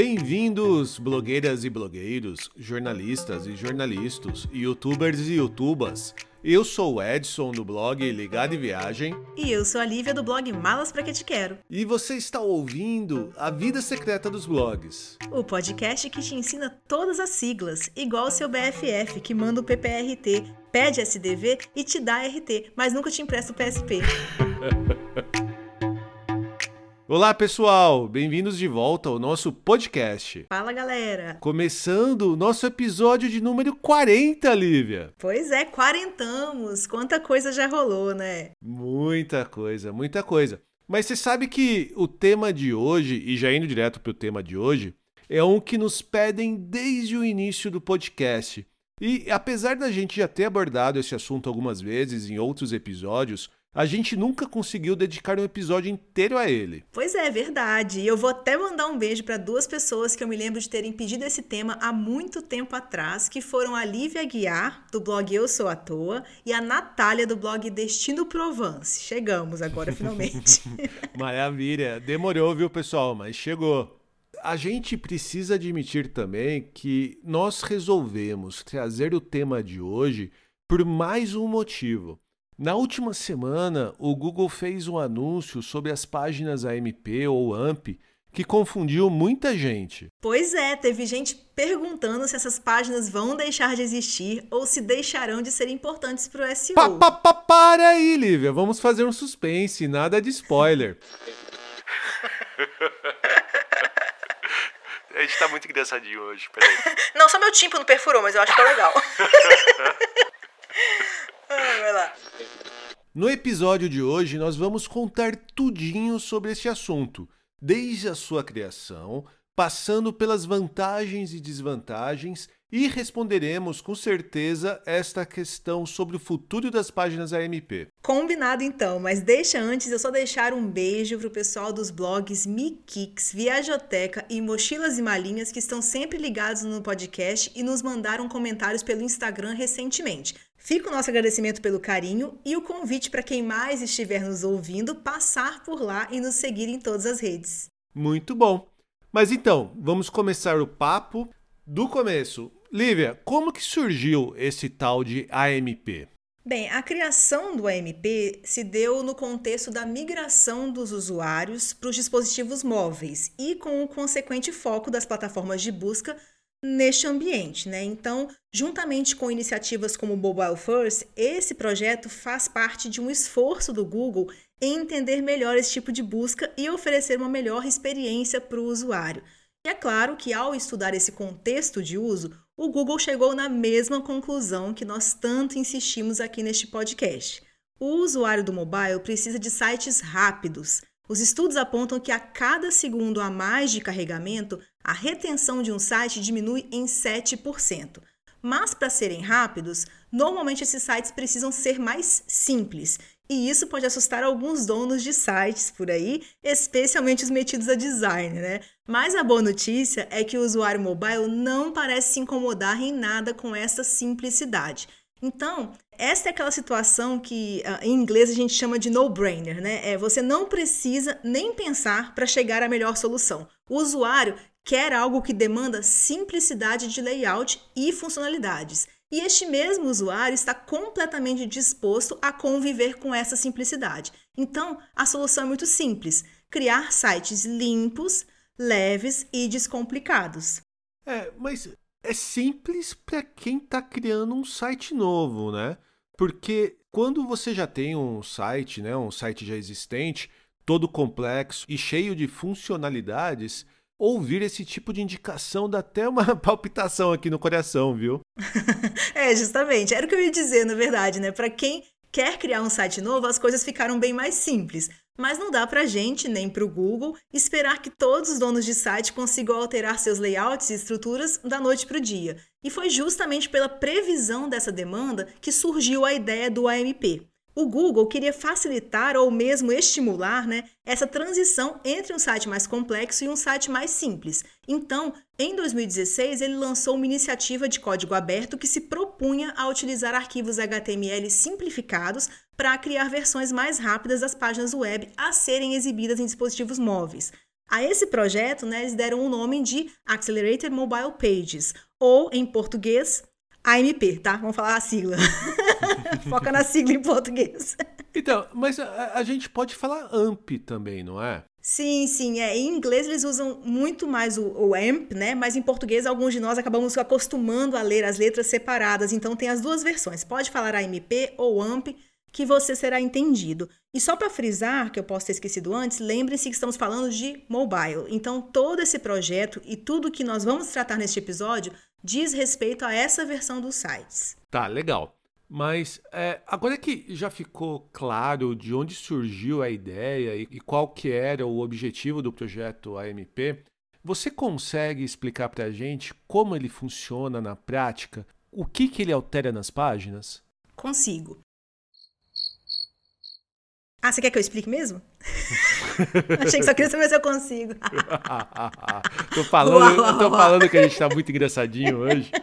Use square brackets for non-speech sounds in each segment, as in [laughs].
Bem-vindos, blogueiras e blogueiros, jornalistas e jornalistas, youtubers e youtubas. Eu sou o Edson do blog Ligado em Viagem. E eu sou a Lívia do blog Malas Pra Que Te Quero. E você está ouvindo A Vida Secreta dos Blogs. O podcast que te ensina todas as siglas, igual o seu BFF, que manda o PPRT, pede SDV e te dá RT, mas nunca te empresta o PSP. [laughs] Olá, pessoal! Bem-vindos de volta ao nosso podcast. Fala, galera! Começando o nosso episódio de número 40, Lívia. Pois é, quarentamos! Quanta coisa já rolou, né? Muita coisa, muita coisa. Mas você sabe que o tema de hoje, e já indo direto para o tema de hoje, é um que nos pedem desde o início do podcast. E apesar da gente já ter abordado esse assunto algumas vezes em outros episódios, a gente nunca conseguiu dedicar um episódio inteiro a ele. Pois é, verdade. E eu vou até mandar um beijo para duas pessoas que eu me lembro de terem pedido esse tema há muito tempo atrás, que foram a Lívia Guiar, do blog Eu Sou à Toa, e a Natália, do blog Destino Provence. Chegamos agora, finalmente. [laughs] [laughs] Maravilha. Demorou, viu, pessoal? Mas chegou. A gente precisa admitir também que nós resolvemos trazer o tema de hoje por mais um motivo. Na última semana, o Google fez um anúncio sobre as páginas AMP ou AMP que confundiu muita gente. Pois é, teve gente perguntando se essas páginas vão deixar de existir ou se deixarão de ser importantes para o SEO. Pa, pa, pa, para aí, Lívia, vamos fazer um suspense, nada de spoiler. [laughs] A gente tá muito engraçadinho hoje, peraí. [laughs] Não, só meu tímpano perfurou, mas eu acho que é legal. [laughs] vai lá. No episódio de hoje, nós vamos contar tudinho sobre este assunto, desde a sua criação, passando pelas vantagens e desvantagens e responderemos com certeza esta questão sobre o futuro das páginas AMP. Combinado então, mas deixa antes eu só deixar um beijo pro pessoal dos blogs Mikix, Viajoteca e Mochilas e Malinhas que estão sempre ligados no podcast e nos mandaram comentários pelo Instagram recentemente. Fica o nosso agradecimento pelo carinho e o convite para quem mais estiver nos ouvindo passar por lá e nos seguir em todas as redes. Muito bom. Mas então, vamos começar o papo do começo. Lívia, como que surgiu esse tal de AMP? Bem, a criação do AMP se deu no contexto da migração dos usuários para os dispositivos móveis e com o consequente foco das plataformas de busca neste ambiente, né? Então, juntamente com iniciativas como o Mobile First, esse projeto faz parte de um esforço do Google em entender melhor esse tipo de busca e oferecer uma melhor experiência para o usuário. E é claro que ao estudar esse contexto de uso, o Google chegou na mesma conclusão que nós tanto insistimos aqui neste podcast. O usuário do mobile precisa de sites rápidos, os estudos apontam que a cada segundo a mais de carregamento, a retenção de um site diminui em 7%. Mas para serem rápidos, normalmente esses sites precisam ser mais simples. E isso pode assustar alguns donos de sites por aí, especialmente os metidos a design, né? Mas a boa notícia é que o usuário mobile não parece se incomodar em nada com essa simplicidade. Então, essa é aquela situação que uh, em inglês a gente chama de no-brainer, né? É, você não precisa nem pensar para chegar à melhor solução. O usuário quer algo que demanda simplicidade de layout e funcionalidades. E este mesmo usuário está completamente disposto a conviver com essa simplicidade. Então, a solução é muito simples: criar sites limpos, leves e descomplicados. É, mas é simples para quem está criando um site novo, né? Porque quando você já tem um site, né, um site já existente, todo complexo e cheio de funcionalidades, ouvir esse tipo de indicação dá até uma [laughs] palpitação aqui no coração, viu? [laughs] é, justamente. Era o que eu ia dizer, na verdade, né? Para quem quer criar um site novo, as coisas ficaram bem mais simples. Mas não dá para a gente, nem para o Google, esperar que todos os donos de site consigam alterar seus layouts e estruturas da noite para o dia. E foi justamente pela previsão dessa demanda que surgiu a ideia do AMP. O Google queria facilitar ou mesmo estimular né, essa transição entre um site mais complexo e um site mais simples. Então, em 2016, ele lançou uma iniciativa de código aberto que se propunha a utilizar arquivos HTML simplificados para criar versões mais rápidas das páginas web a serem exibidas em dispositivos móveis. A esse projeto, né, eles deram o nome de Accelerated Mobile Pages, ou em português, AMP, tá? Vamos falar a sigla. [laughs] Foca na sigla em português. Então, mas a, a, gente pode falar AMP também, não é? Sim, sim. É. Em inglês eles usam muito mais o, o AMP, né? Mas em português alguns de nós acabamos acostumando a ler as letras separadas. Então tem as duas versões. Pode falar AMP ou AMP, que você será entendido. E só para frisar, que eu posso ter esquecido antes, lembre-se que estamos falando de mobile. Então todo esse projeto e tudo que nós vamos tratar neste episódio diz respeito a essa versão dos sites. Tá, legal. Mas é, agora que já ficou claro de onde surgiu a ideia e, e qual que era o objetivo do projeto AMP, você consegue explicar para a gente como ele funciona na prática? O que, que ele altera nas páginas? Consigo. Ah, você quer que eu explique mesmo? [laughs] Achei que só queria saber se eu consigo. [laughs] tô falando, uau, tô falando que a gente tá muito engraçadinho hoje. [laughs]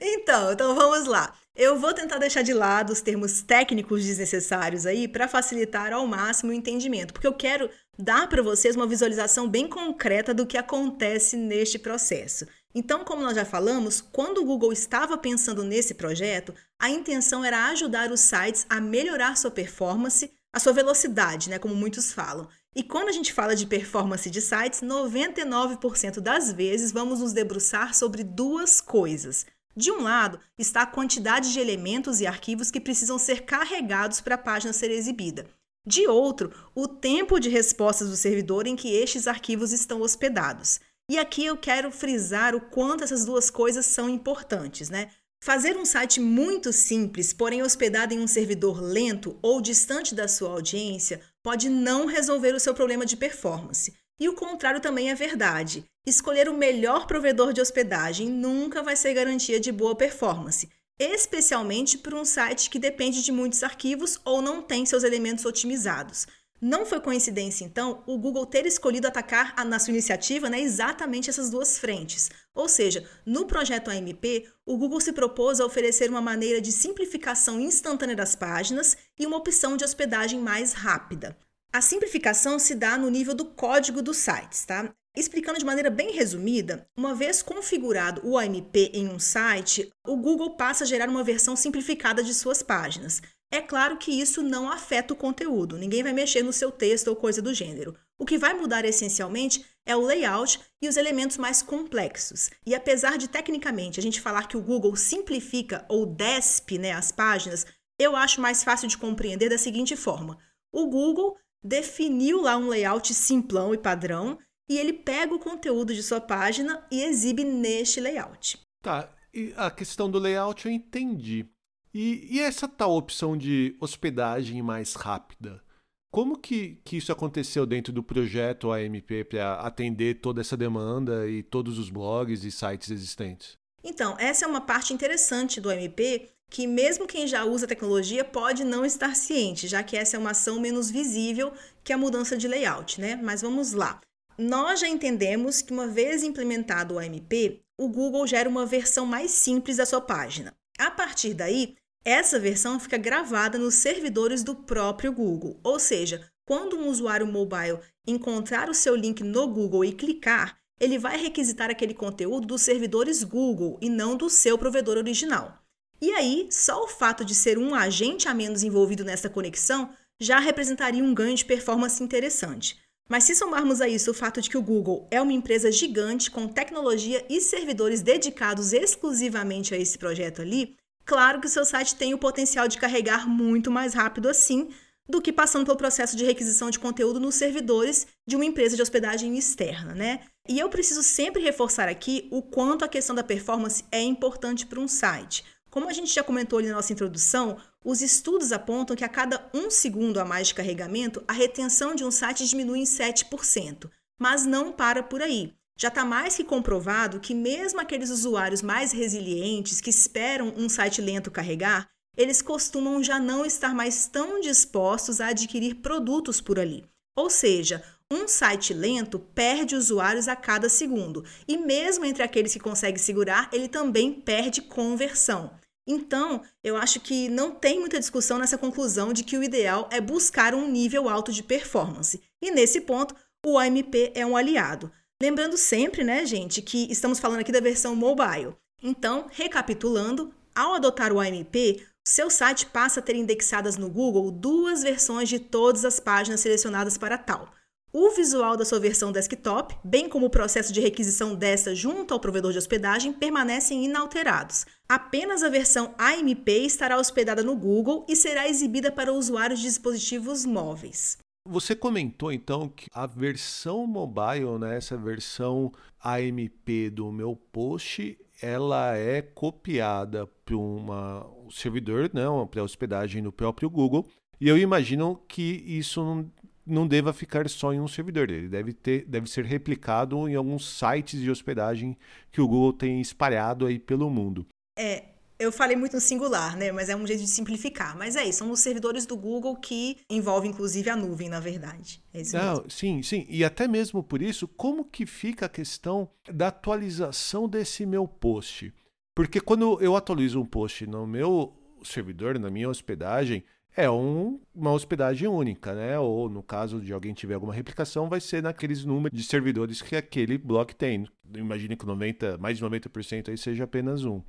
Então, então vamos lá. Eu vou tentar deixar de lado os termos técnicos desnecessários aí para facilitar ao máximo o entendimento, porque eu quero dar para vocês uma visualização bem concreta do que acontece neste processo. Então, como nós já falamos, quando o Google estava pensando nesse projeto, a intenção era ajudar os sites a melhorar sua performance, a sua velocidade, né, como muitos falam. E quando a gente fala de performance de sites, 99% das vezes vamos nos debruçar sobre duas coisas. De um lado está a quantidade de elementos e arquivos que precisam ser carregados para a página ser exibida. De outro, o tempo de respostas do servidor em que estes arquivos estão hospedados. E aqui eu quero frisar o quanto essas duas coisas são importantes, né? Fazer um site muito simples, porém hospedado em um servidor lento ou distante da sua audiência, pode não resolver o seu problema de performance. E o contrário também é verdade. Escolher o melhor provedor de hospedagem nunca vai ser garantia de boa performance, especialmente para um site que depende de muitos arquivos ou não tem seus elementos otimizados. Não foi coincidência, então, o Google ter escolhido atacar na sua iniciativa né, exatamente essas duas frentes. Ou seja, no projeto AMP, o Google se propôs a oferecer uma maneira de simplificação instantânea das páginas e uma opção de hospedagem mais rápida. A simplificação se dá no nível do código dos sites, tá? Explicando de maneira bem resumida, uma vez configurado o AMP em um site, o Google passa a gerar uma versão simplificada de suas páginas. É claro que isso não afeta o conteúdo, ninguém vai mexer no seu texto ou coisa do gênero. O que vai mudar essencialmente é o layout e os elementos mais complexos. E apesar de tecnicamente a gente falar que o Google simplifica ou despe né, as páginas, eu acho mais fácil de compreender da seguinte forma: o Google definiu lá um layout simplão e padrão e ele pega o conteúdo de sua página e exibe neste layout. Tá, e a questão do layout eu entendi. E, e essa tal opção de hospedagem mais rápida? Como que, que isso aconteceu dentro do projeto AMP para atender toda essa demanda e todos os blogs e sites existentes? Então, essa é uma parte interessante do AMP que mesmo quem já usa a tecnologia pode não estar ciente, já que essa é uma ação menos visível que a mudança de layout, né? Mas vamos lá. Nós já entendemos que uma vez implementado o AMP, o Google gera uma versão mais simples da sua página. A partir daí, essa versão fica gravada nos servidores do próprio Google, ou seja, quando um usuário mobile encontrar o seu link no Google e clicar, ele vai requisitar aquele conteúdo dos servidores Google e não do seu provedor original. E aí, só o fato de ser um agente a menos envolvido nessa conexão já representaria um ganho de performance interessante. Mas se somarmos a isso o fato de que o Google é uma empresa gigante com tecnologia e servidores dedicados exclusivamente a esse projeto ali, claro que o seu site tem o potencial de carregar muito mais rápido assim do que passando pelo processo de requisição de conteúdo nos servidores de uma empresa de hospedagem externa, né? E eu preciso sempre reforçar aqui o quanto a questão da performance é importante para um site. Como a gente já comentou ali na nossa introdução, os estudos apontam que a cada um segundo a mais de carregamento, a retenção de um site diminui em 7%. Mas não para por aí. Já está mais que comprovado que, mesmo aqueles usuários mais resilientes que esperam um site lento carregar, eles costumam já não estar mais tão dispostos a adquirir produtos por ali. Ou seja, um site lento perde usuários a cada segundo, e mesmo entre aqueles que conseguem segurar, ele também perde conversão. Então, eu acho que não tem muita discussão nessa conclusão de que o ideal é buscar um nível alto de performance. E nesse ponto, o AMP é um aliado. Lembrando sempre, né, gente, que estamos falando aqui da versão mobile. Então, recapitulando, ao adotar o AMP, seu site passa a ter indexadas no Google duas versões de todas as páginas selecionadas para tal. O visual da sua versão desktop, bem como o processo de requisição dessa junto ao provedor de hospedagem, permanecem inalterados. Apenas a versão AMP estará hospedada no Google e será exibida para usuários de dispositivos móveis. Você comentou então que a versão mobile, né, essa versão AMP do meu post, ela é copiada para um servidor, né, para hospedagem no próprio Google. E eu imagino que isso não, deva ficar só em um servidor, ele deve, ter, deve ser replicado em alguns sites de hospedagem que o Google tem espalhado aí pelo mundo. É, eu falei muito no singular, né? Mas é um jeito de simplificar. Mas é isso, são os servidores do Google que envolvem, inclusive, a nuvem, na verdade. É isso Não, mesmo. Sim, sim. E até mesmo por isso, como que fica a questão da atualização desse meu post? Porque quando eu atualizo um post no meu servidor, na minha hospedagem, é um, uma hospedagem única, né? Ou no caso de alguém tiver alguma replicação, vai ser naqueles números de servidores que aquele bloco tem. Imagine que 90, mais de 90% aí seja apenas um.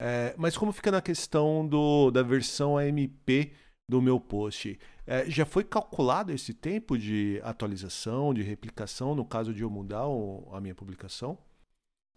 É, mas como fica na questão do, da versão AMP do meu post? É, já foi calculado esse tempo de atualização, de replicação, no caso de eu mudar o, a minha publicação?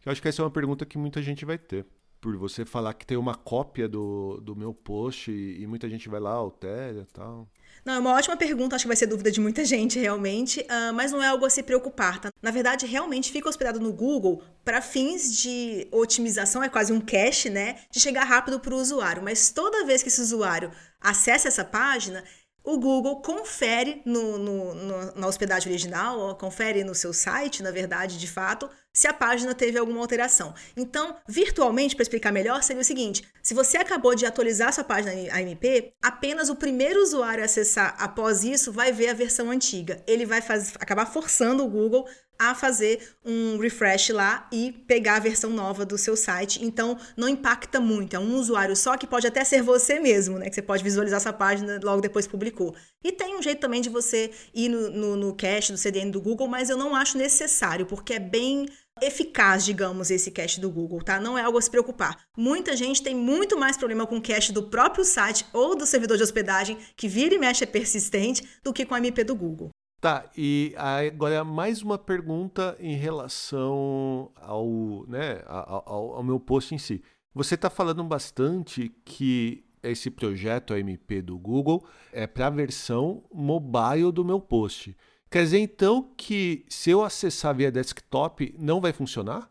Eu acho que essa é uma pergunta que muita gente vai ter. Por você falar que tem uma cópia do, do meu post e, e muita gente vai lá, altera e tal. Não, é uma ótima pergunta, acho que vai ser dúvida de muita [laughs] gente realmente, uh, mas não é algo a se preocupar, tá? Na verdade, realmente fica hospedado no Google para fins de otimização, é quase um cache, né? De chegar rápido para o usuário, mas toda vez que esse usuário acessa essa página, o Google confere no, no, no, na hospedagem original, confere no seu site, na verdade, de fato, se a página teve alguma alteração. Então, virtualmente, para explicar melhor, seria o seguinte: se você acabou de atualizar sua página AMP, apenas o primeiro usuário a acessar após isso vai ver a versão antiga. Ele vai faz, acabar forçando o Google a fazer um refresh lá e pegar a versão nova do seu site. Então, não impacta muito. É um usuário só que pode até ser você mesmo, né? Que você pode visualizar essa página logo depois publicou. E tem um jeito também de você ir no, no, no cache do CDN do Google, mas eu não acho necessário, porque é bem eficaz, digamos, esse cache do Google, tá? Não é algo a se preocupar. Muita gente tem muito mais problema com cache do próprio site ou do servidor de hospedagem, que vira e mexe é persistente, do que com a MP do Google. Tá, e agora mais uma pergunta em relação ao, né, ao, ao meu post em si. Você está falando bastante que esse projeto AMP do Google é para a versão mobile do meu post. Quer dizer então que se eu acessar via desktop não vai funcionar?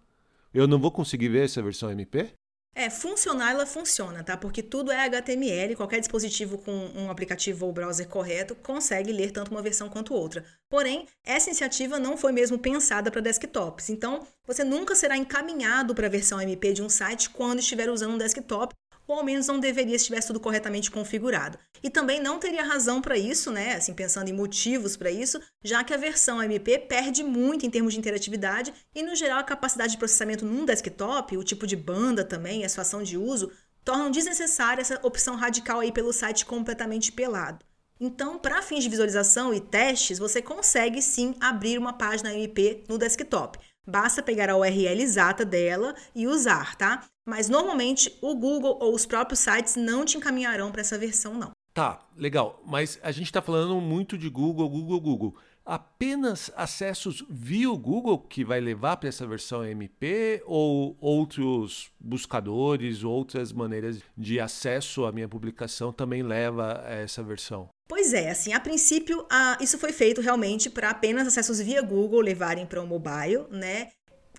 Eu não vou conseguir ver essa versão MP? É, funcionar ela funciona, tá? Porque tudo é HTML, qualquer dispositivo com um aplicativo ou browser correto consegue ler tanto uma versão quanto outra. Porém, essa iniciativa não foi mesmo pensada para desktops. Então, você nunca será encaminhado para a versão MP de um site quando estiver usando um desktop, ou ao menos não deveria se tivesse tudo corretamente configurado. E também não teria razão para isso, né? Assim, pensando em motivos para isso, já que a versão MP perde muito em termos de interatividade e, no geral, a capacidade de processamento num desktop, o tipo de banda também, a situação de uso, tornam desnecessária essa opção radical aí pelo site completamente pelado. Então, para fins de visualização e testes, você consegue sim abrir uma página MP no desktop. Basta pegar a URL exata dela e usar, tá? Mas normalmente o Google ou os próprios sites não te encaminharão para essa versão, não. Tá, legal. Mas a gente está falando muito de Google, Google, Google. Apenas acessos via o Google que vai levar para essa versão MP ou outros buscadores, outras maneiras de acesso à minha publicação também leva a essa versão? Pois é, assim, a princípio, a, isso foi feito realmente para apenas acessos via Google levarem para o mobile, né?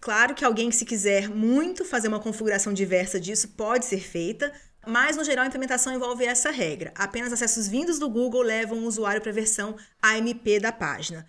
Claro que alguém que se quiser muito fazer uma configuração diversa disso pode ser feita, mas, no geral, a implementação envolve essa regra. Apenas acessos vindos do Google levam o usuário para a versão AMP da página.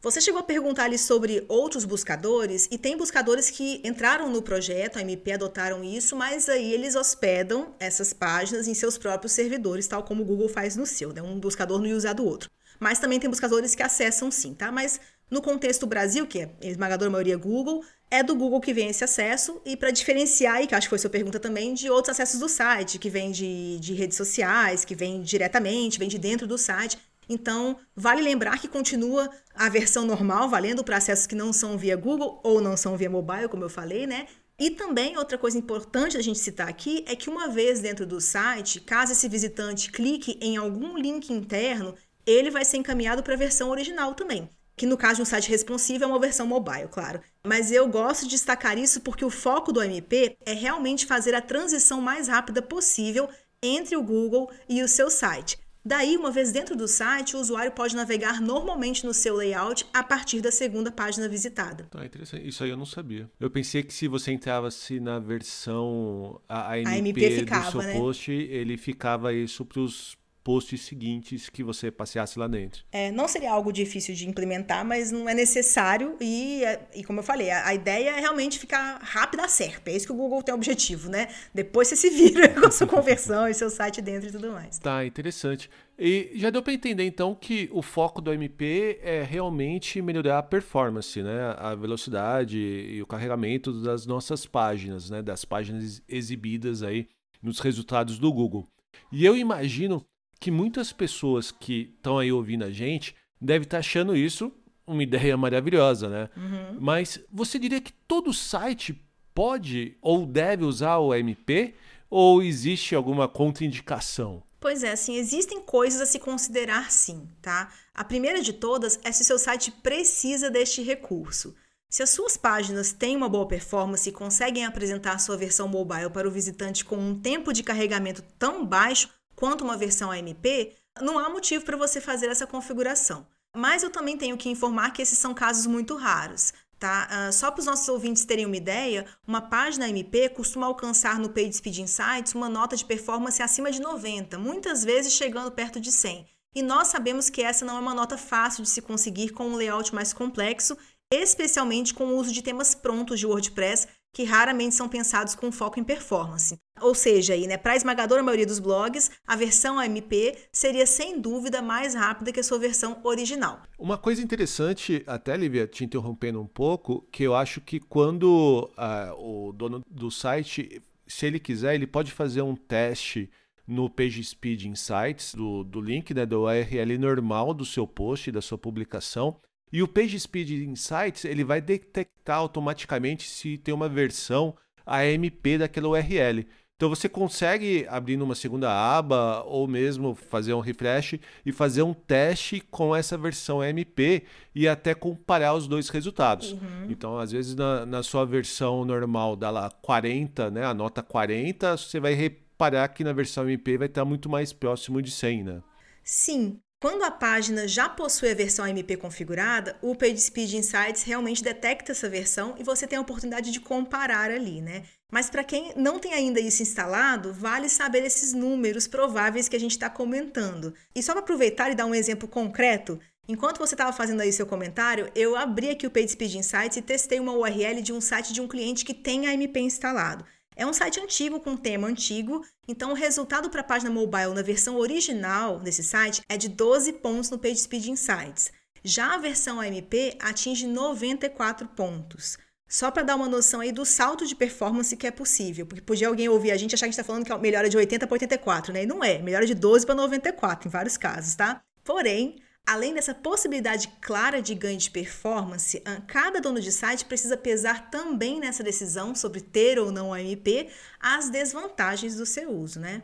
Você chegou a perguntar ali sobre outros buscadores, e tem buscadores que entraram no projeto, a MP adotaram isso, mas aí eles hospedam essas páginas em seus próprios servidores, tal como o Google faz no seu, né? Um buscador não usa do outro. Mas também tem buscadores que acessam sim, tá? Mas no contexto Brasil, que é a esmagadora maioria Google, é do Google que vem esse acesso, e para diferenciar, e que acho que foi sua pergunta também, de outros acessos do site, que vem de, de redes sociais, que vem diretamente, vem de dentro do site. Então, vale lembrar que continua a versão normal, valendo para acessos que não são via Google ou não são via mobile, como eu falei, né? E também outra coisa importante a gente citar aqui é que uma vez dentro do site, caso esse visitante clique em algum link interno, ele vai ser encaminhado para a versão original também. Que no caso de um site responsivo é uma versão mobile, claro. Mas eu gosto de destacar isso porque o foco do MP é realmente fazer a transição mais rápida possível entre o Google e o seu site. Daí, uma vez dentro do site, o usuário pode navegar normalmente no seu layout a partir da segunda página visitada. Tá, interessante. Isso aí eu não sabia. Eu pensei que se você entrava-se na versão AMP, AMP ficava, do seu né? post, ele ficava isso para os posts seguintes que você passeasse lá dentro. É, não seria algo difícil de implementar, mas não é necessário e, e como eu falei, a, a ideia é realmente ficar rápida a SERP. É isso que o Google tem o objetivo, né? Depois você se vira [laughs] com a sua conversão e seu site dentro e tudo mais. Tá, interessante. E já deu para entender então que o foco do MP é realmente melhorar a performance, né? A velocidade e o carregamento das nossas páginas, né? Das páginas exibidas aí nos resultados do Google. E eu imagino que muitas pessoas que estão aí ouvindo a gente devem estar tá achando isso uma ideia maravilhosa, né? Uhum. Mas você diria que todo site pode ou deve usar o MP ou existe alguma contraindicação? Pois é, assim, existem coisas a se considerar sim, tá? A primeira de todas é se o seu site precisa deste recurso. Se as suas páginas têm uma boa performance e conseguem apresentar sua versão mobile para o visitante com um tempo de carregamento tão baixo quanto uma versão AMP, não há motivo para você fazer essa configuração. Mas eu também tenho que informar que esses são casos muito raros. Tá? Uh, só para os nossos ouvintes terem uma ideia, uma página MP costuma alcançar no PageSpeed Insights uma nota de performance acima de 90, muitas vezes chegando perto de 100. E nós sabemos que essa não é uma nota fácil de se conseguir com um layout mais complexo, especialmente com o uso de temas prontos de WordPress que raramente são pensados com foco em performance. Ou seja, né, para a esmagadora maioria dos blogs, a versão AMP seria sem dúvida mais rápida que a sua versão original. Uma coisa interessante, até Lívia, te interrompendo um pouco, que eu acho que quando uh, o dono do site, se ele quiser, ele pode fazer um teste no PageSpeed Insights, do, do link, né, do URL normal do seu post, da sua publicação, e o PageSpeed Insights ele vai detectar automaticamente se tem uma versão AMP daquela URL. Então você consegue abrir numa segunda aba ou mesmo fazer um refresh e fazer um teste com essa versão AMP e até comparar os dois resultados. Uhum. Então, às vezes, na, na, sua versão normal dá lá 40, né? A nota 40, você vai reparar que na versão AMP vai estar muito mais próximo de 100, né? Sim, quando a página já possui a versão MP configurada, o PageSpeed Insights realmente detecta essa versão e você tem a oportunidade de comparar ali, né? Mas para quem não tem ainda isso instalado, vale saber esses números prováveis que a gente está comentando. E só para aproveitar e dar um exemplo concreto, enquanto você estava fazendo aí seu comentário, eu abri aqui o PageSpeed Insights e testei uma URL de um site de um cliente que tem a MP instalado. É um site antigo com tema antigo, então o resultado para a página mobile na versão original desse site é de 12 pontos no PageSpeed Insights. Já a versão AMP atinge 94 pontos. Só para dar uma noção aí do salto de performance que é possível, porque podia alguém ouvir a gente achar que está falando que é melhora de 80 para 84, né? E não é, melhora de 12 para 94 em vários casos, tá? Porém, Além dessa possibilidade clara de ganho de performance, cada dono de site precisa pesar também nessa decisão sobre ter ou não o AMP as desvantagens do seu uso, né?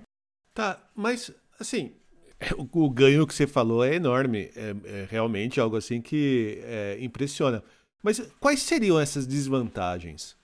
Tá, mas assim, o, o ganho que você falou é enorme, é, é realmente algo assim que é, impressiona. Mas quais seriam essas desvantagens?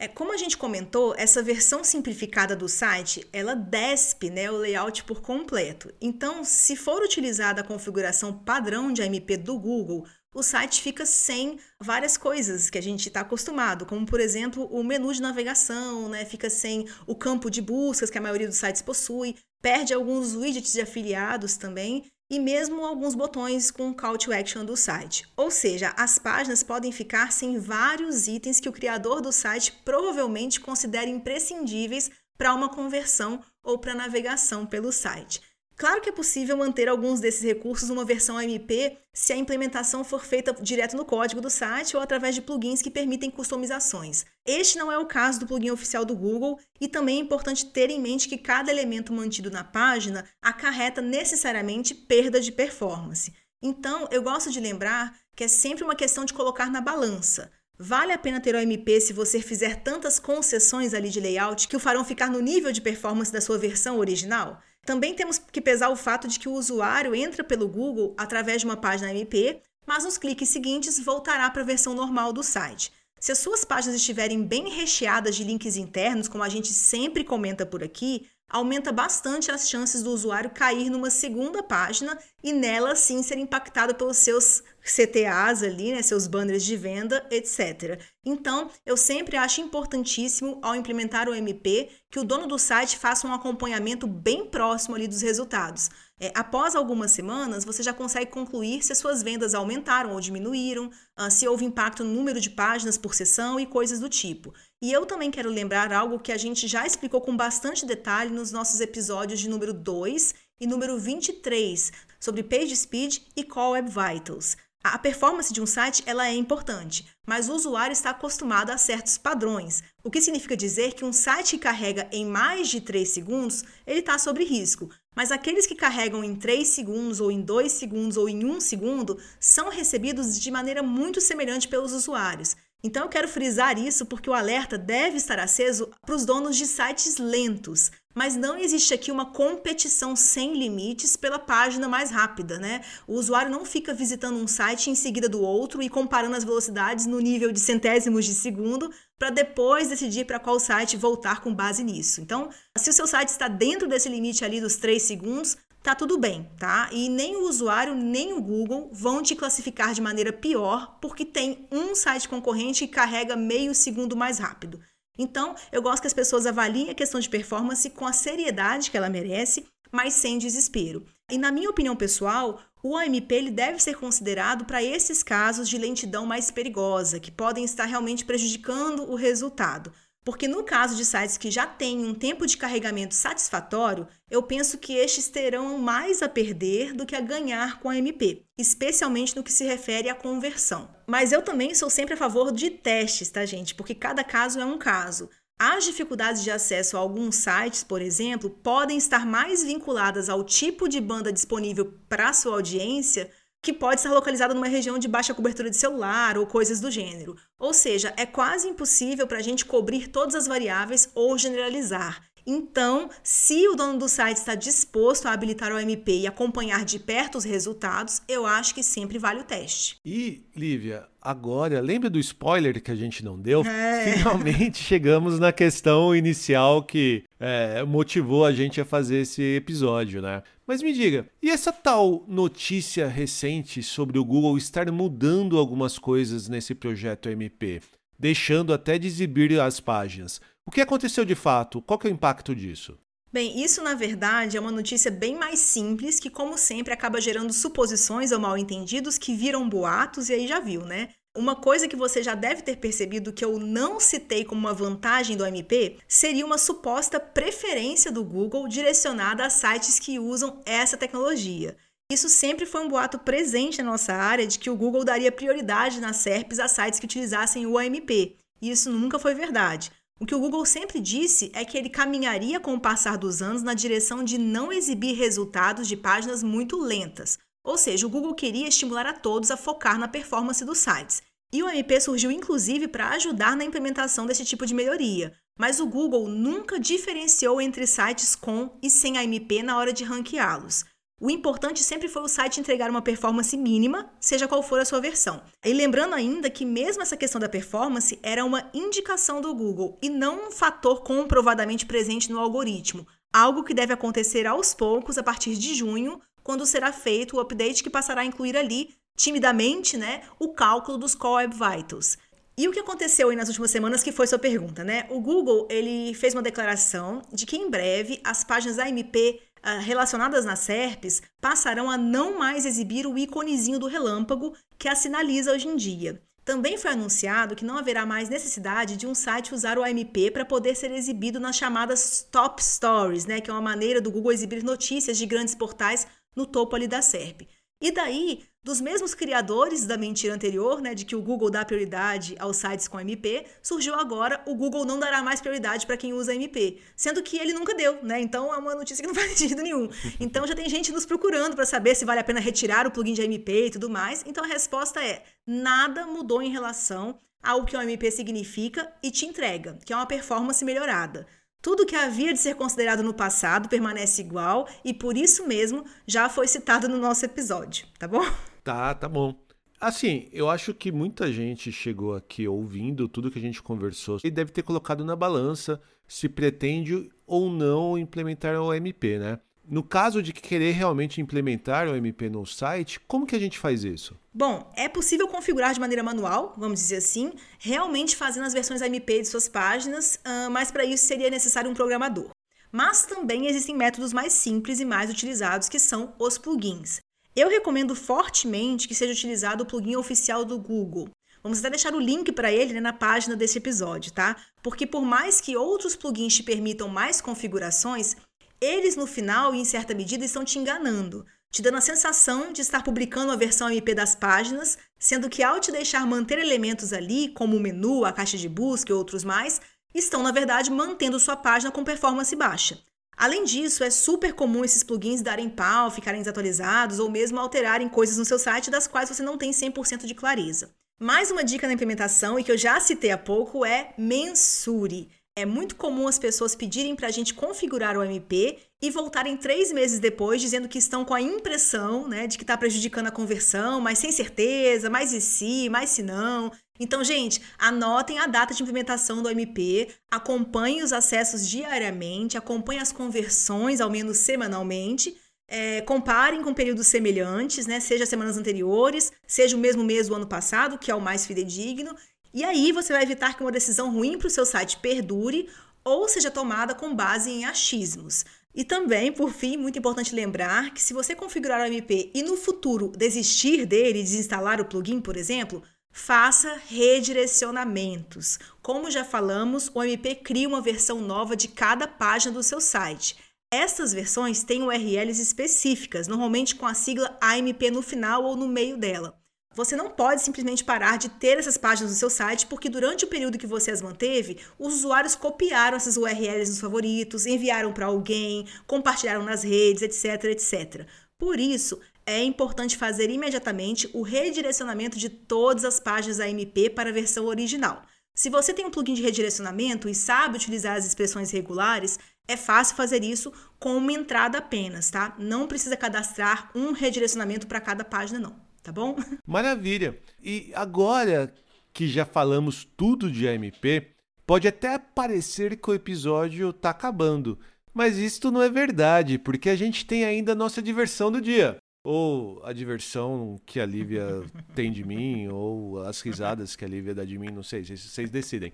É, como a gente comentou, essa versão simplificada do site, ela despe né, o layout por completo. Então, se for utilizada a configuração padrão de AMP do Google, o site fica sem várias coisas que a gente está acostumado, como por exemplo o menu de navegação, né? fica sem o campo de buscas que a maioria dos sites possui, perde alguns widgets de afiliados também e mesmo alguns botões com call to action do site. Ou seja, as páginas podem ficar sem vários itens que o criador do site provavelmente considera imprescindíveis para uma conversão ou para navegação pelo site. Claro que é possível manter alguns desses recursos numa versão AMP se a implementação for feita direto no código do site ou através de plugins que permitem customizações. Este não é o caso do plugin oficial do Google e também é importante ter em mente que cada elemento mantido na página acarreta necessariamente perda de performance. Então, eu gosto de lembrar que é sempre uma questão de colocar na balança. Vale a pena ter o MP se você fizer tantas concessões ali de layout que o farão ficar no nível de performance da sua versão original? Também temos que pesar o fato de que o usuário entra pelo Google através de uma página MP, mas nos cliques seguintes voltará para a versão normal do site. Se as suas páginas estiverem bem recheadas de links internos, como a gente sempre comenta por aqui, aumenta bastante as chances do usuário cair numa segunda página e nela sim ser impactado pelos seus CTAs ali, né, seus banners de venda, etc. Então, eu sempre acho importantíssimo ao implementar o MP que o dono do site faça um acompanhamento bem próximo ali dos resultados. É, após algumas semanas, você já consegue concluir se as suas vendas aumentaram ou diminuíram, uh, se houve impacto no número de páginas por sessão e coisas do tipo. E eu também quero lembrar algo que a gente já explicou com bastante detalhe nos nossos episódios de número 2 e número 23 sobre Page Speed e Call Web Vitals. A performance de um site ela é importante, mas o usuário está acostumado a certos padrões, o que significa dizer que um site que carrega em mais de 3 segundos, ele está sob risco, mas aqueles que carregam em 3 segundos, ou em 2 segundos, ou em 1 segundo, são recebidos de maneira muito semelhante pelos usuários. Então eu quero frisar isso porque o alerta deve estar aceso para os donos de sites lentos, mas não existe aqui uma competição sem limites pela página mais rápida, né? O usuário não fica visitando um site em seguida do outro e comparando as velocidades no nível de centésimos de segundo para depois decidir para qual site voltar com base nisso. Então, se o seu site está dentro desse limite ali dos 3 segundos, tá tudo bem, tá? E nem o usuário nem o Google vão te classificar de maneira pior porque tem um site concorrente que carrega meio segundo mais rápido. Então, eu gosto que as pessoas avaliem a questão de performance com a seriedade que ela merece, mas sem desespero. E na minha opinião pessoal, o AMP ele deve ser considerado para esses casos de lentidão mais perigosa, que podem estar realmente prejudicando o resultado. Porque no caso de sites que já têm um tempo de carregamento satisfatório, eu penso que estes terão mais a perder do que a ganhar com a MP, especialmente no que se refere à conversão. Mas eu também sou sempre a favor de testes, tá, gente? Porque cada caso é um caso. As dificuldades de acesso a alguns sites, por exemplo, podem estar mais vinculadas ao tipo de banda disponível para sua audiência que pode estar localizada numa região de baixa cobertura de celular ou coisas do gênero. Ou seja, é quase impossível para a gente cobrir todas as variáveis ou generalizar. Então, se o dono do site está disposto a habilitar o MP e acompanhar de perto os resultados, eu acho que sempre vale o teste. E, Lívia, agora, lembra do spoiler que a gente não deu? É. [laughs] Finalmente chegamos na questão inicial que é, motivou a gente a fazer esse episódio, né? Mas me diga, e essa tal notícia recente sobre o Google estar mudando algumas coisas nesse projeto MP, deixando até de exibir as páginas? O que aconteceu de fato? Qual é o impacto disso? Bem, isso na verdade é uma notícia bem mais simples que, como sempre, acaba gerando suposições ou mal entendidos que viram boatos e aí já viu, né? Uma coisa que você já deve ter percebido que eu não citei como uma vantagem do MP seria uma suposta preferência do Google direcionada a sites que usam essa tecnologia. Isso sempre foi um boato presente na nossa área de que o Google daria prioridade nas SERPs a sites que utilizassem o AMP. E isso nunca foi verdade. O que o Google sempre disse é que ele caminharia com o passar dos anos na direção de não exibir resultados de páginas muito lentas. Ou seja, o Google queria estimular a todos a focar na performance dos sites. E o MP surgiu inclusive para ajudar na implementação desse tipo de melhoria. Mas o Google nunca diferenciou entre sites com e sem AMP na hora de ranqueá-los. O importante sempre foi o site entregar uma performance mínima, seja qual for a sua versão. E lembrando ainda que mesmo essa questão da performance era uma indicação do Google e não um fator comprovadamente presente no algoritmo, algo que deve acontecer aos poucos a partir de junho, quando será feito o update que passará a incluir ali, timidamente, né, o cálculo dos Core Web Vitals. E o que aconteceu aí nas últimas semanas, que foi sua pergunta, né? O Google, ele fez uma declaração de que em breve as páginas AMP ah, relacionadas nas SERPs passarão a não mais exibir o íconezinho do relâmpago que a sinaliza hoje em dia. também foi anunciado que não haverá mais necessidade de um site usar o AMP para poder ser exibido nas chamadas top stories, né, que é uma maneira do Google exibir notícias de grandes portais no topo ali da SERP. E daí, dos mesmos criadores da mentira anterior, né, de que o Google dá prioridade aos sites com MP, surgiu agora o Google não dará mais prioridade para quem usa MP, sendo que ele nunca deu, né? Então é uma notícia que não [laughs] faz sentido nenhum. Então já tem gente nos procurando para saber se vale a pena retirar o plugin de MP e tudo mais. Então a resposta é: nada mudou em relação ao que o MP significa e te entrega, que é uma performance melhorada. Tudo que havia de ser considerado no passado permanece igual e por isso mesmo já foi citado no nosso episódio, tá bom? Tá, tá bom. Assim, eu acho que muita gente chegou aqui ouvindo tudo que a gente conversou e deve ter colocado na balança se pretende ou não implementar o MP, né? No caso de querer realmente implementar o MP no site, como que a gente faz isso? Bom, é possível configurar de maneira manual, vamos dizer assim, realmente fazendo as versões MP de suas páginas, mas para isso seria necessário um programador. Mas também existem métodos mais simples e mais utilizados, que são os plugins. Eu recomendo fortemente que seja utilizado o plugin oficial do Google. Vamos até deixar o link para ele né, na página desse episódio, tá? Porque por mais que outros plugins te permitam mais configurações, eles no final, em certa medida, estão te enganando, te dando a sensação de estar publicando a versão MP das páginas, sendo que ao te deixar manter elementos ali, como o menu, a caixa de busca e outros mais, estão na verdade mantendo sua página com performance baixa. Além disso, é super comum esses plugins darem pau, ficarem desatualizados ou mesmo alterarem coisas no seu site das quais você não tem 100% de clareza. Mais uma dica na implementação e que eu já citei há pouco é mensure. É muito comum as pessoas pedirem para a gente configurar o MP e voltarem três meses depois dizendo que estão com a impressão né, de que está prejudicando a conversão, mas sem certeza, mais e se, mais se não. Então, gente, anotem a data de implementação do MP, acompanhem os acessos diariamente, acompanhem as conversões, ao menos semanalmente. É, comparem com períodos semelhantes, né? Seja semanas anteriores, seja o mesmo mês do ano passado, que é o mais fidedigno, e aí você vai evitar que uma decisão ruim para o seu site perdure ou seja tomada com base em achismos. E também, por fim, muito importante lembrar que se você configurar o MP e no futuro desistir dele e desinstalar o plugin, por exemplo, faça redirecionamentos. Como já falamos, o MP cria uma versão nova de cada página do seu site. Essas versões têm URLs específicas, normalmente com a sigla AMP no final ou no meio dela. Você não pode simplesmente parar de ter essas páginas no seu site, porque durante o período que você as manteve, os usuários copiaram essas URLs nos favoritos, enviaram para alguém, compartilharam nas redes, etc, etc. Por isso, é importante fazer imediatamente o redirecionamento de todas as páginas AMP para a versão original. Se você tem um plugin de redirecionamento e sabe utilizar as expressões regulares, é fácil fazer isso com uma entrada apenas, tá? Não precisa cadastrar um redirecionamento para cada página, não tá bom? [laughs] Maravilha. E agora que já falamos tudo de AMP, pode até parecer que o episódio tá acabando, mas isso não é verdade, porque a gente tem ainda a nossa diversão do dia. Ou a diversão que a Lívia [laughs] tem de mim, ou as risadas que a Lívia dá de mim, não sei, vocês decidem.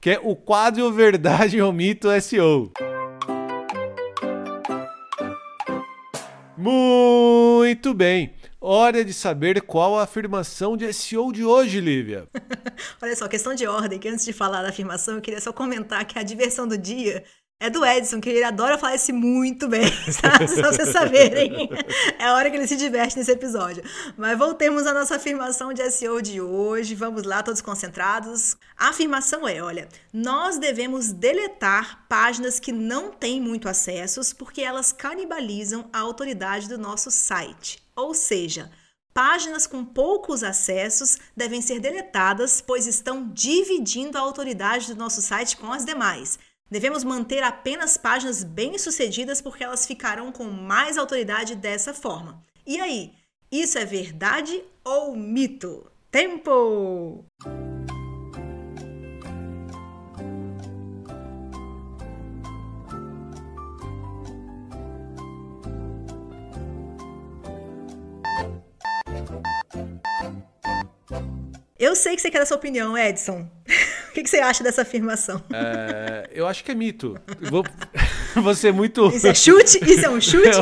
Que é o quadro Verdade ou Mito SEO. Muito bem. Hora de saber qual a afirmação de SEO de hoje, Lívia. [laughs] Olha só, questão de ordem, que antes de falar da afirmação, eu queria só comentar que a diversão do dia é do Edson, que ele adora falar esse muito bem, tá? [laughs] Só vocês saberem. É a hora que ele se diverte nesse episódio. Mas voltemos à nossa afirmação de SEO de hoje. Vamos lá, todos concentrados. A afirmação é: olha, nós devemos deletar páginas que não têm muito acessos porque elas canibalizam a autoridade do nosso site. Ou seja, Páginas com poucos acessos devem ser deletadas, pois estão dividindo a autoridade do nosso site com as demais. Devemos manter apenas páginas bem-sucedidas porque elas ficarão com mais autoridade dessa forma. E aí, isso é verdade ou mito? Tempo! Eu sei que você quer a sua opinião, Edson. [laughs] O que, que, você acha dessa afirmação? É, eu acho que é mito. Vou, [laughs] vou ser muito. Isso é chute? Isso é um chute?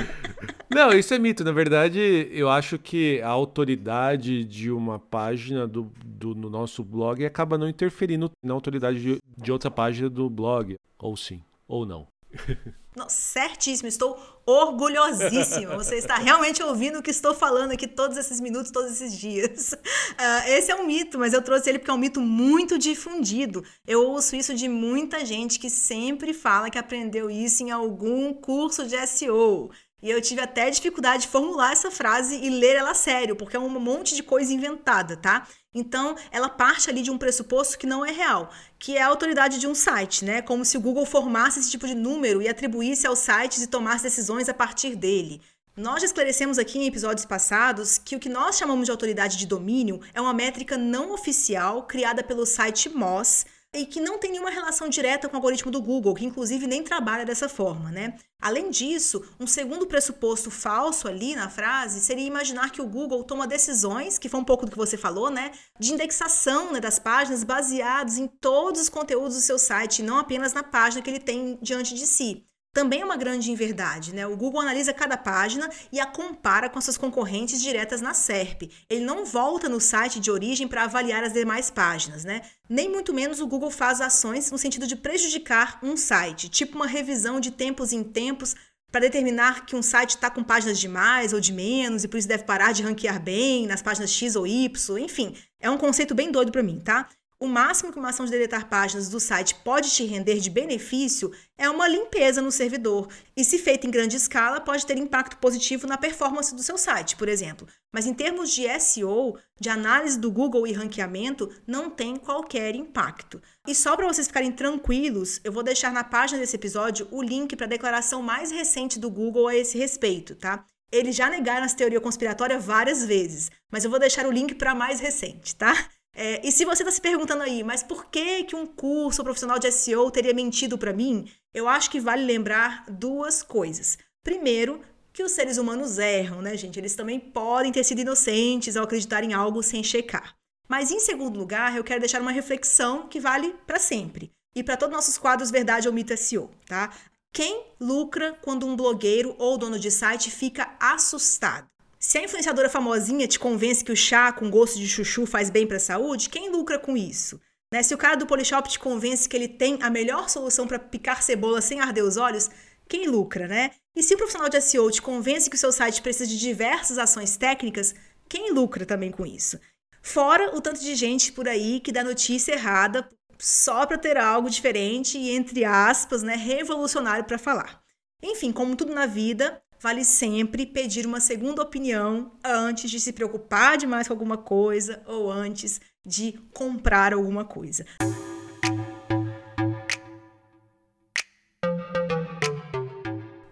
[laughs] Não, isso é mito. Na verdade, eu acho que a autoridade de uma página do, do no nosso blog acaba não interferindo na autoridade de, de outra página do blog. Ou sim, ou não. [laughs] Certíssimo, estou orgulhosíssima. Você está realmente ouvindo o que estou falando aqui todos esses minutos, todos esses dias. Uh, [laughs] esse é um mito, mas eu trouxe ele porque é um mito muito difundido. Eu ouço isso de muita gente que sempre fala que aprendeu isso em algum curso de SEO. E eu tive até dificuldade de formular essa frase e ler ela a sério, porque é um monte de coisa inventada, tá? Então, ela parte ali de um pressuposto que não é real, que é a autoridade de um site, né? Como se o Google formasse esse tipo de número e atribuísse aos sites e tomasse decisões a partir dele. Nós já esclarecemos aqui em episódios passados que o que nós chamamos de autoridade de domínio é uma métrica não oficial criada pelo site Moz, e que não tem nenhuma relação direta com o algoritmo do Google, que inclusive nem trabalha dessa forma, né? Além disso, um segundo pressuposto falso ali na frase seria imaginar que o Google toma decisões, que foi um pouco do que você falou, né, de indexação né, das páginas baseados em todos os conteúdos do seu site, não apenas na página que ele tem diante de si também é uma grande inverdade, né? O Google analisa cada página e a compara com suas concorrentes diretas na SERP. Ele não volta no site de origem para avaliar as demais páginas, né? Nem muito menos o Google faz ações no sentido de prejudicar um site, tipo uma revisão de tempos em tempos para determinar que um site está com páginas de mais ou de menos e por isso deve parar de ranquear bem nas páginas X ou Y, enfim, é um conceito bem doido para mim, tá? O máximo que uma ação de deletar páginas do site pode te render de benefício é uma limpeza no servidor, e se feita em grande escala, pode ter impacto positivo na performance do seu site, por exemplo. Mas em termos de SEO, de análise do Google e ranqueamento, não tem qualquer impacto. E só para vocês ficarem tranquilos, eu vou deixar na página desse episódio o link para a declaração mais recente do Google a esse respeito, tá? Eles já negaram essa teoria conspiratória várias vezes, mas eu vou deixar o link para a mais recente, tá? É, e se você está se perguntando aí, mas por que, que um curso profissional de SEO teria mentido para mim? Eu acho que vale lembrar duas coisas. Primeiro, que os seres humanos erram, né, gente? Eles também podem ter sido inocentes ao acreditar em algo sem checar. Mas, em segundo lugar, eu quero deixar uma reflexão que vale para sempre. E para todos os nossos quadros Verdade ou Mito SEO, tá? Quem lucra quando um blogueiro ou dono de site fica assustado? Se a influenciadora famosinha te convence que o chá com gosto de chuchu faz bem para a saúde, quem lucra com isso? Né? Se o cara do Polishop te convence que ele tem a melhor solução para picar cebola sem arder os olhos, quem lucra, né? E se o profissional de SEO te convence que o seu site precisa de diversas ações técnicas, quem lucra também com isso? Fora o tanto de gente por aí que dá notícia errada só para ter algo diferente e, entre aspas, né, revolucionário para falar. Enfim, como tudo na vida, vale sempre pedir uma segunda opinião antes de se preocupar demais com alguma coisa ou antes de comprar alguma coisa.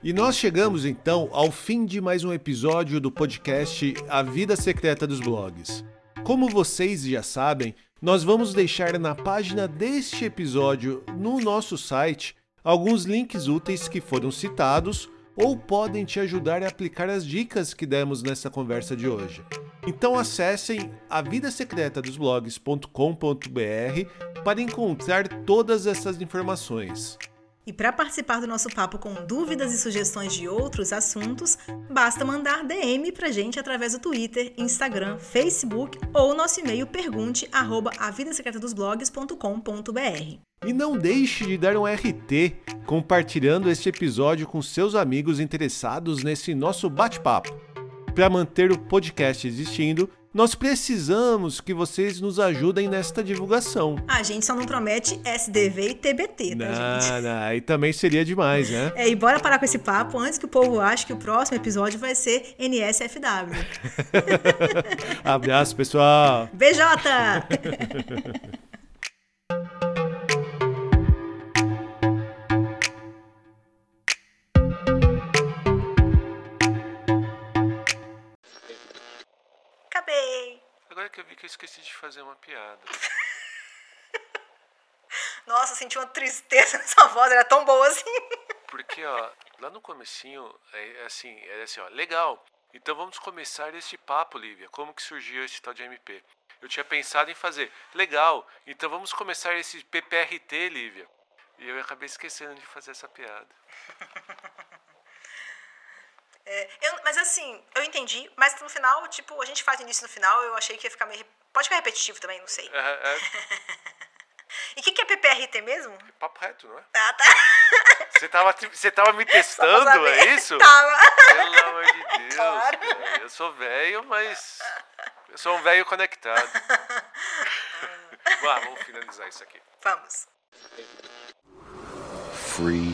E nós chegamos então ao fim de mais um episódio do podcast A Vida Secreta dos Blogs. Como vocês já sabem, nós vamos deixar na página deste episódio no nosso site alguns links úteis que foram citados ou podem te ajudar a aplicar as dicas que demos nessa conversa de hoje. Então acessem avidasecretadosblogs.com.br para encontrar todas essas informações. E para participar do nosso papo com dúvidas e sugestões de outros assuntos, basta mandar DM para gente através do Twitter, Instagram, Facebook ou nosso e-mail pergunte@avidasecretadosblogs.com.br. E não deixe de dar um RT compartilhando este episódio com seus amigos interessados nesse nosso bate-papo. Para manter o podcast existindo, nós precisamos que vocês nos ajudem nesta divulgação. A gente só não promete SDV e TBT, tá, não, gente? Não, aí também seria demais, né? É, e bora parar com esse papo antes que o povo ache que o próximo episódio vai ser NSFW. [laughs] Abraço, pessoal! BJ! [laughs] Agora que eu vi que eu esqueci de fazer uma piada. [laughs] Nossa, senti uma tristeza [laughs] nessa voz, era tão boa assim. Porque, ó, lá no comecinho, é assim, é assim, ó, legal. Então vamos começar este papo, Lívia. Como que surgiu esse tal de MP? Eu tinha pensado em fazer, legal. Então vamos começar esse PPRT, Lívia. E eu acabei esquecendo de fazer essa piada. [laughs] É, eu, mas assim, eu entendi, mas no final, tipo, a gente faz início no final, eu achei que ia ficar meio. Pode ficar repetitivo também, não sei. É, é [laughs] E o que, que é PPRT mesmo? papo reto, não é? Ah, tá. Você tava, você tava me [laughs] testando, é isso? Tava. Pelo amor de [laughs] Deus, Claro. cara. Eu sou velho, mas. Eu sou um velho conectado. Vá, vamos finalizar isso aqui. Vamos. Free.